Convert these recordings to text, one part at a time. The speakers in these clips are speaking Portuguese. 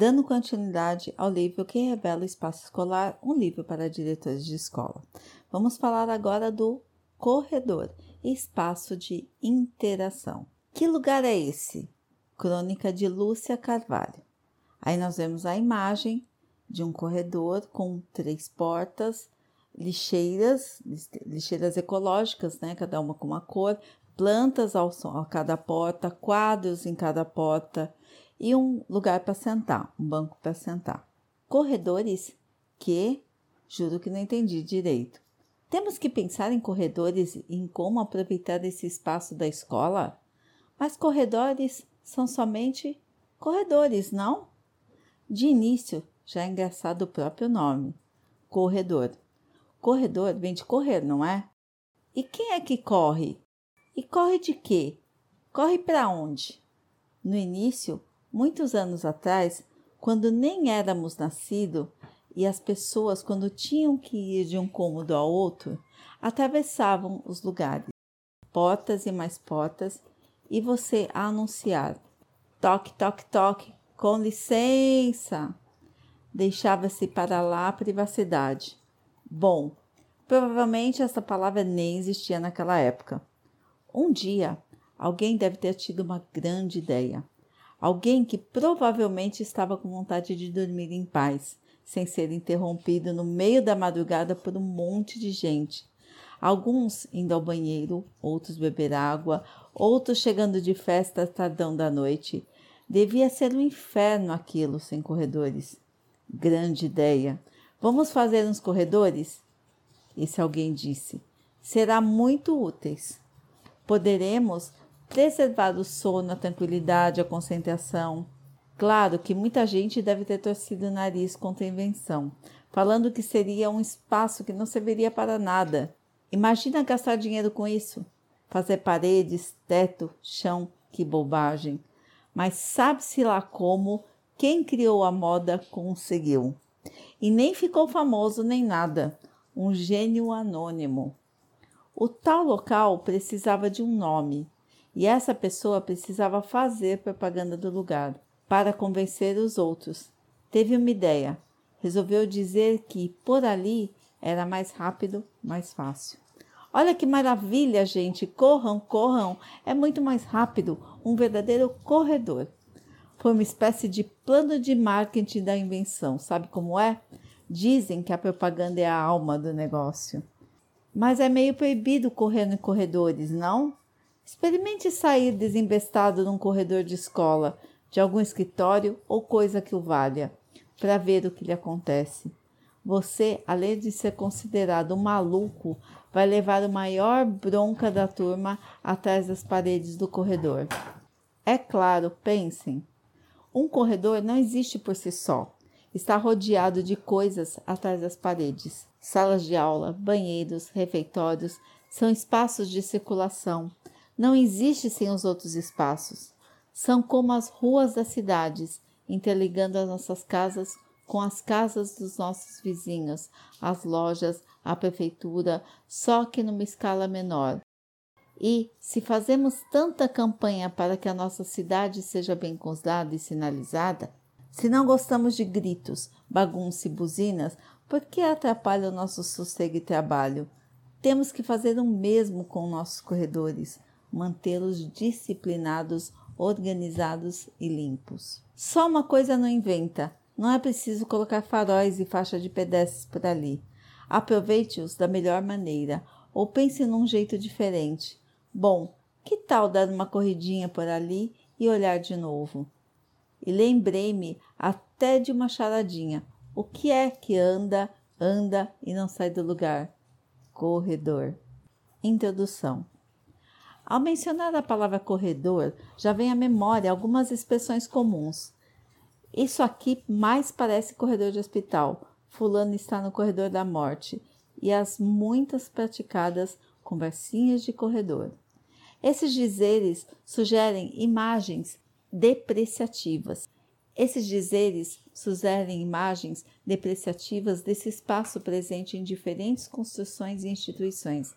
dando continuidade ao livro que revela o espaço escolar, um livro para diretores de escola. Vamos falar agora do corredor, espaço de interação. Que lugar é esse? Crônica de Lúcia Carvalho. Aí nós vemos a imagem de um corredor com três portas, lixeiras, lixeiras ecológicas, né? Cada uma com uma cor, plantas ao, a cada porta, quadros em cada porta e um lugar para sentar, um banco para sentar. Corredores que, juro que não entendi direito. Temos que pensar em corredores e em como aproveitar esse espaço da escola? Mas corredores são somente corredores, não? De início, já é engraçado o próprio nome: corredor. Corredor vem de correr, não é? E quem é que corre? E corre de quê? Corre para onde? No início, muitos anos atrás, quando nem éramos nascidos e as pessoas, quando tinham que ir de um cômodo ao outro, atravessavam os lugares, portas e mais portas, e você a anunciar: toque, toque, toque, com licença. Deixava-se para lá a privacidade. Bom, provavelmente essa palavra nem existia naquela época. Um dia, alguém deve ter tido uma grande ideia. Alguém que provavelmente estava com vontade de dormir em paz, sem ser interrompido no meio da madrugada por um monte de gente. Alguns indo ao banheiro, outros beber água, outros chegando de festa tardão da noite. Devia ser um inferno aquilo sem corredores. Grande ideia. Vamos fazer uns corredores? Esse alguém disse. Será muito úteis poderemos preservar o sono, a tranquilidade, a concentração. Claro que muita gente deve ter torcido o nariz contra a invenção, falando que seria um espaço que não serviria para nada. Imagina gastar dinheiro com isso. Fazer paredes, teto, chão, que bobagem. Mas sabe-se lá como quem criou a moda conseguiu. E nem ficou famoso nem nada. Um gênio anônimo. O tal local precisava de um nome e essa pessoa precisava fazer propaganda do lugar para convencer os outros. Teve uma ideia. Resolveu dizer que por ali era mais rápido, mais fácil. Olha que maravilha, gente! Corram, corram! É muito mais rápido, um verdadeiro corredor. Foi uma espécie de plano de marketing da invenção. Sabe como é? Dizem que a propaganda é a alma do negócio. Mas é meio proibido correr em corredores, não? Experimente sair desembestado num corredor de escola, de algum escritório ou coisa que o valha, para ver o que lhe acontece. Você, além de ser considerado um maluco, vai levar a maior bronca da turma atrás das paredes do corredor. É claro, pensem. Um corredor não existe por si só. Está rodeado de coisas atrás das paredes. Salas de aula, banheiros, refeitórios são espaços de circulação. Não existe sem os outros espaços. São como as ruas das cidades, interligando as nossas casas com as casas dos nossos vizinhos, as lojas, a prefeitura, só que numa escala menor. E, se fazemos tanta campanha para que a nossa cidade seja bem consolada e sinalizada, se não gostamos de gritos, bagunça e buzinas, porque atrapalha o nosso sossego e trabalho. Temos que fazer o mesmo com nossos corredores, mantê-los disciplinados, organizados e limpos. Só uma coisa não inventa: não é preciso colocar faróis e faixa de pedestres por ali. Aproveite-os da melhor maneira ou pense num jeito diferente. Bom, que tal dar uma corridinha por ali e olhar de novo? E lembrei-me até de uma charadinha. O que é que anda, anda e não sai do lugar? Corredor. Introdução. Ao mencionar a palavra corredor, já vem à memória algumas expressões comuns. Isso aqui mais parece corredor de hospital. Fulano está no corredor da morte. E as muitas praticadas conversinhas de corredor. Esses dizeres sugerem imagens depreciativas esses dizeres sugerem imagens depreciativas desse espaço presente em diferentes construções e instituições.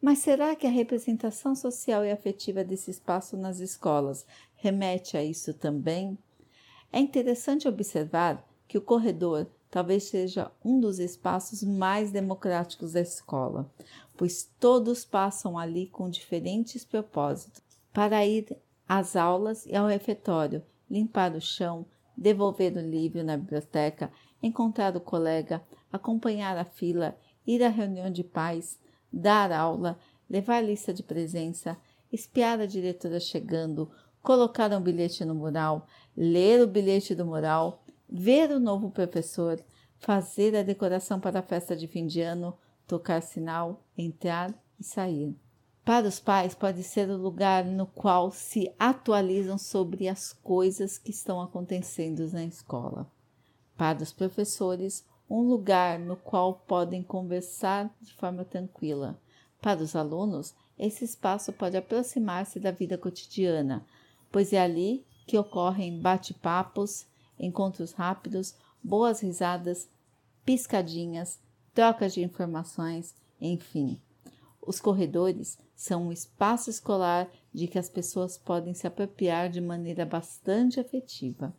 Mas será que a representação social e afetiva desse espaço nas escolas remete a isso também? É interessante observar que o corredor talvez seja um dos espaços mais democráticos da escola, pois todos passam ali com diferentes propósitos para ir às aulas e ao refeitório, limpar o chão, devolver o livro na biblioteca, encontrar o colega, acompanhar a fila, ir à reunião de pais, dar aula, levar lista de presença, espiar a diretora chegando, colocar um bilhete no mural, ler o bilhete do mural, ver o novo professor, fazer a decoração para a festa de fim de ano, tocar sinal, entrar e sair. Para os pais, pode ser o lugar no qual se atualizam sobre as coisas que estão acontecendo na escola. Para os professores, um lugar no qual podem conversar de forma tranquila. Para os alunos, esse espaço pode aproximar-se da vida cotidiana, pois é ali que ocorrem bate-papos, encontros rápidos, boas risadas, piscadinhas, trocas de informações, enfim. Os corredores são um espaço escolar de que as pessoas podem se apropriar de maneira bastante afetiva.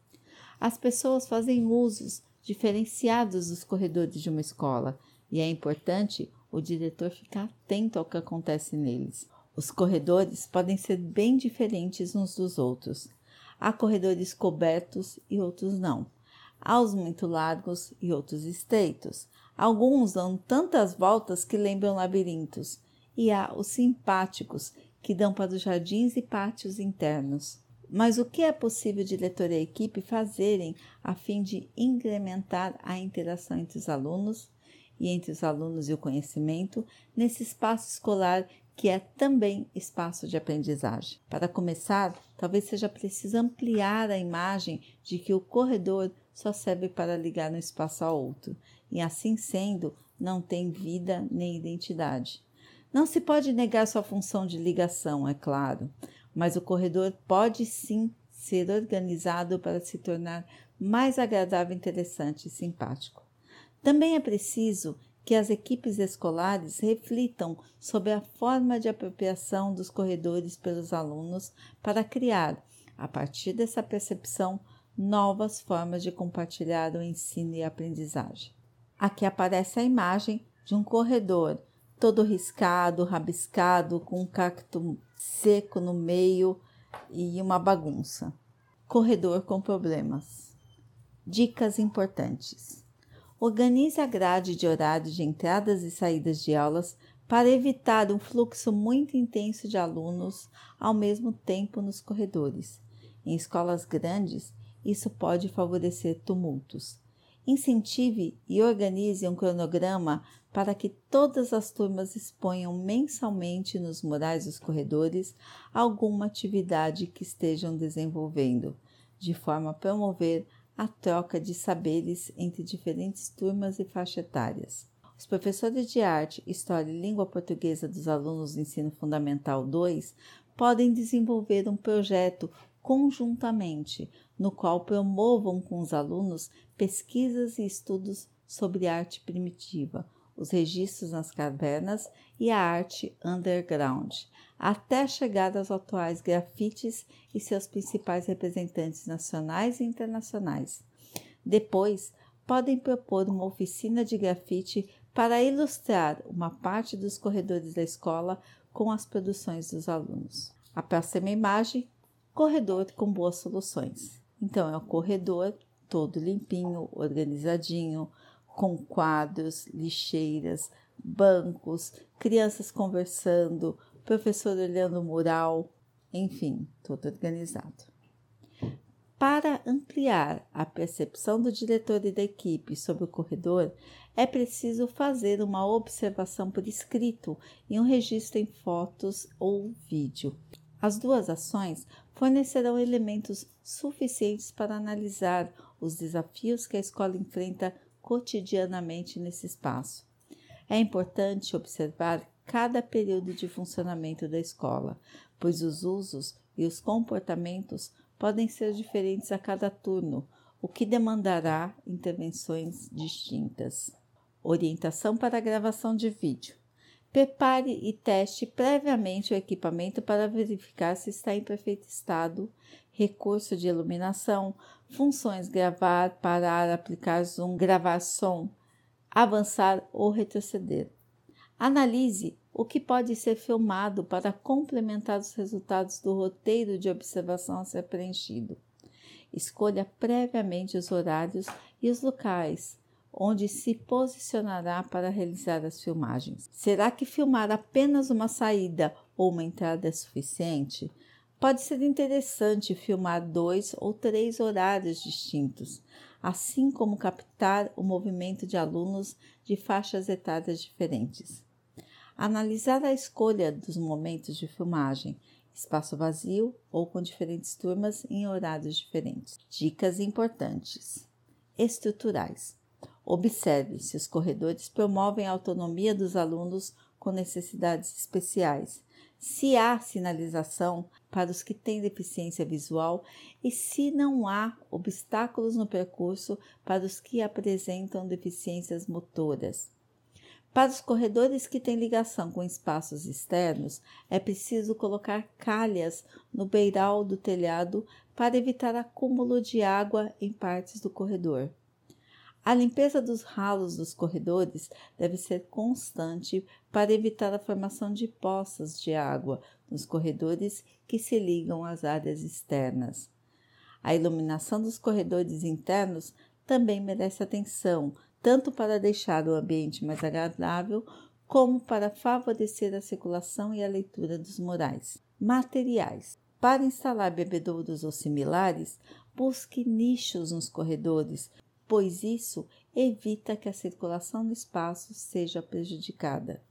As pessoas fazem usos diferenciados dos corredores de uma escola e é importante o diretor ficar atento ao que acontece neles. Os corredores podem ser bem diferentes uns dos outros. Há corredores cobertos e outros não. Há os muito largos e outros estreitos. Alguns dão tantas voltas que lembram labirintos. E há os simpáticos, que dão para os jardins e pátios internos. Mas o que é possível diretor e equipe fazerem a fim de incrementar a interação entre os alunos e entre os alunos e o conhecimento nesse espaço escolar que é também espaço de aprendizagem. Para começar, talvez seja preciso ampliar a imagem de que o corredor só serve para ligar um espaço a outro, e assim sendo, não tem vida nem identidade. Não se pode negar sua função de ligação, é claro, mas o corredor pode sim ser organizado para se tornar mais agradável, interessante e simpático. Também é preciso que as equipes escolares reflitam sobre a forma de apropriação dos corredores pelos alunos para criar, a partir dessa percepção, novas formas de compartilhar o ensino e a aprendizagem. Aqui aparece a imagem de um corredor todo riscado, rabiscado, com um cacto seco no meio e uma bagunça. Corredor com problemas. Dicas importantes. Organize a grade de horário de entradas e saídas de aulas para evitar um fluxo muito intenso de alunos ao mesmo tempo nos corredores. Em escolas grandes, isso pode favorecer tumultos. Incentive e organize um cronograma para que todas as turmas exponham mensalmente nos murais dos corredores alguma atividade que estejam desenvolvendo, de forma a promover a troca de saberes entre diferentes turmas e faixas etárias. Os professores de arte, história e língua portuguesa dos alunos do ensino fundamental 2 podem desenvolver um projeto conjuntamente, no qual promovam com os alunos pesquisas e estudos sobre arte primitiva, os registros nas cavernas e a arte underground, até chegar aos atuais grafites e seus principais representantes nacionais e internacionais. Depois, podem propor uma oficina de grafite para ilustrar uma parte dos corredores da escola com as produções dos alunos. A próxima imagem, corredor com boas soluções. Então, é o corredor todo limpinho, organizadinho, com quadros, lixeiras, bancos, crianças conversando, professor olhando o mural, enfim, tudo organizado. Para ampliar a percepção do diretor e da equipe sobre o corredor, é preciso fazer uma observação por escrito e um registro em fotos ou vídeo. As duas ações fornecerão elementos suficientes para analisar os desafios que a escola enfrenta cotidianamente nesse espaço. É importante observar cada período de funcionamento da escola, pois os usos e os comportamentos podem ser diferentes a cada turno, o que demandará intervenções distintas. Orientação para a gravação de vídeo. Prepare e teste previamente o equipamento para verificar se está em perfeito estado, recurso de iluminação, funções gravar, parar, aplicar zoom, gravar som, avançar ou retroceder. Analise o que pode ser filmado para complementar os resultados do roteiro de observação a ser preenchido. Escolha previamente os horários e os locais onde se posicionará para realizar as filmagens. Será que filmar apenas uma saída ou uma entrada é suficiente? Pode ser interessante filmar dois ou três horários distintos, assim como captar o movimento de alunos de faixas etárias diferentes. Analisar a escolha dos momentos de filmagem, espaço vazio ou com diferentes turmas em horários diferentes. Dicas importantes: estruturais. Observe se os corredores promovem a autonomia dos alunos com necessidades especiais, se há sinalização para os que têm deficiência visual e se não há obstáculos no percurso para os que apresentam deficiências motoras. Para os corredores que têm ligação com espaços externos, é preciso colocar calhas no beiral do telhado para evitar acúmulo de água em partes do corredor. A limpeza dos ralos dos corredores deve ser constante para evitar a formação de poças de água nos corredores que se ligam às áreas externas. A iluminação dos corredores internos também merece atenção, tanto para deixar o ambiente mais agradável, como para favorecer a circulação e a leitura dos murais. Materiais. Para instalar bebedouros ou similares, busque nichos nos corredores pois isso evita que a circulação no espaço seja prejudicada.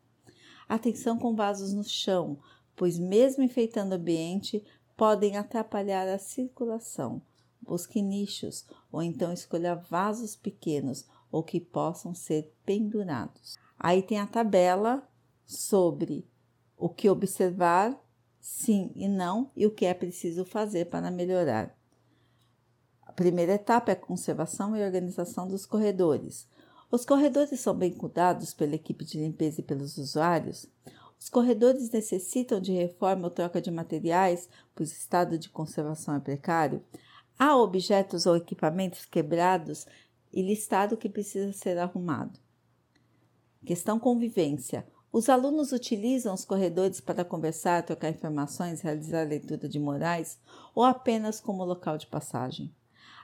Atenção com vasos no chão, pois, mesmo enfeitando o ambiente, podem atrapalhar a circulação. Busque nichos ou então escolha vasos pequenos ou que possam ser pendurados. Aí tem a tabela sobre o que observar, sim e não, e o que é preciso fazer para melhorar primeira etapa é a conservação e organização dos corredores. Os corredores são bem cuidados pela equipe de limpeza e pelos usuários. Os corredores necessitam de reforma ou troca de materiais, pois o estado de conservação é precário. Há objetos ou equipamentos quebrados e listado que precisa ser arrumado. Questão convivência. Os alunos utilizam os corredores para conversar, trocar informações, realizar leitura de morais ou apenas como local de passagem?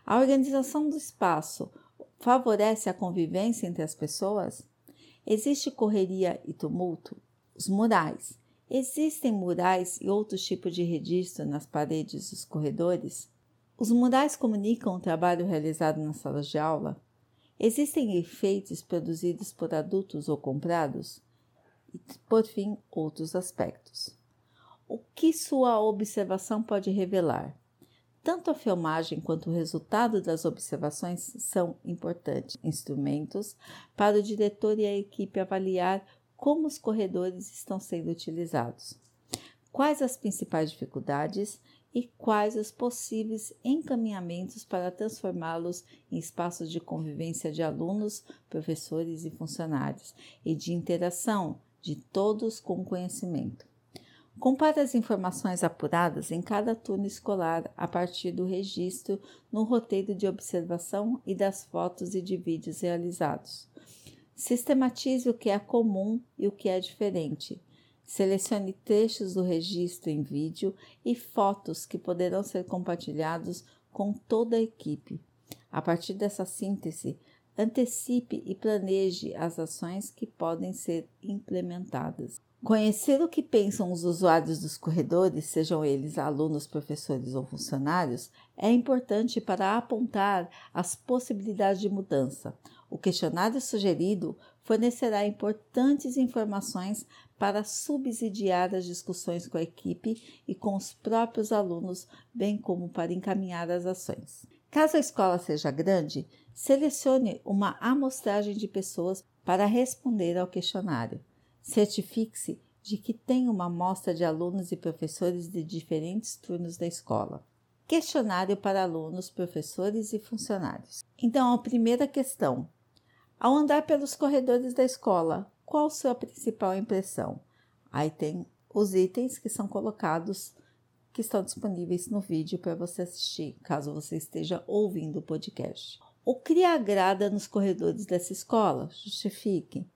A organização do espaço favorece a convivência entre as pessoas? Existe correria e tumulto? Os murais. Existem murais e outros tipos de registro nas paredes dos corredores? Os murais comunicam o trabalho realizado nas salas de aula? Existem efeitos produzidos por adultos ou comprados? E, por fim, outros aspectos. O que sua observação pode revelar? Tanto a filmagem quanto o resultado das observações são importantes instrumentos para o diretor e a equipe avaliar como os corredores estão sendo utilizados, quais as principais dificuldades e quais os possíveis encaminhamentos para transformá-los em espaços de convivência de alunos, professores e funcionários e de interação de todos com o conhecimento. Compare as informações apuradas em cada turno escolar a partir do registro no roteiro de observação e das fotos e de vídeos realizados. Sistematize o que é comum e o que é diferente. Selecione trechos do registro em vídeo e fotos que poderão ser compartilhados com toda a equipe. A partir dessa síntese, antecipe e planeje as ações que podem ser implementadas. Conhecer o que pensam os usuários dos corredores, sejam eles alunos, professores ou funcionários, é importante para apontar as possibilidades de mudança. O questionário sugerido fornecerá importantes informações para subsidiar as discussões com a equipe e com os próprios alunos, bem como para encaminhar as ações. Caso a escola seja grande, selecione uma amostragem de pessoas para responder ao questionário. Certifique-se de que tem uma amostra de alunos e professores de diferentes turnos da escola. Questionário para alunos, professores e funcionários. Então, a primeira questão: ao andar pelos corredores da escola, qual sua principal impressão? Aí tem os itens que são colocados, que estão disponíveis no vídeo para você assistir, caso você esteja ouvindo o podcast. O que agrada nos corredores dessa escola? Justifique.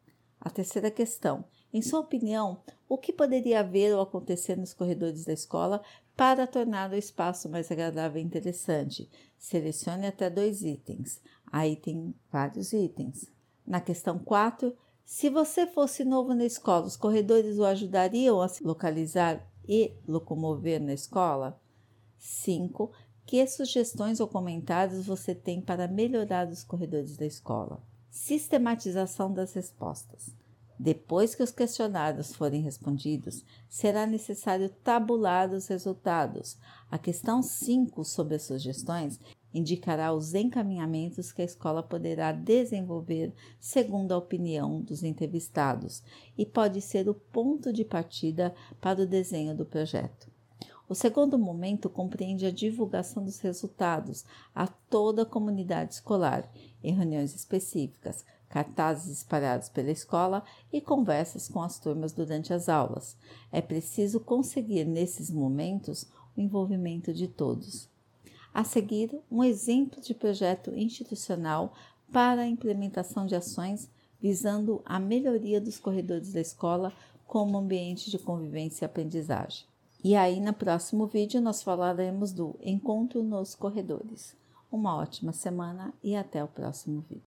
A terceira questão. Em sua opinião, o que poderia haver ou acontecer nos corredores da escola para tornar o espaço mais agradável e interessante? Selecione até dois itens. Aí tem vários itens. Na questão 4, se você fosse novo na escola, os corredores o ajudariam a se localizar e locomover na escola? 5. Que sugestões ou comentários você tem para melhorar os corredores da escola? Sistematização das respostas. Depois que os questionários forem respondidos, será necessário tabular os resultados. A questão 5 sobre as sugestões indicará os encaminhamentos que a escola poderá desenvolver segundo a opinião dos entrevistados e pode ser o ponto de partida para o desenho do projeto. O segundo momento compreende a divulgação dos resultados a toda a comunidade escolar, em reuniões específicas, cartazes espalhados pela escola e conversas com as turmas durante as aulas. É preciso conseguir, nesses momentos, o envolvimento de todos. A seguir, um exemplo de projeto institucional para a implementação de ações visando a melhoria dos corredores da escola como ambiente de convivência e aprendizagem. E aí, no próximo vídeo, nós falaremos do encontro nos corredores. Uma ótima semana e até o próximo vídeo.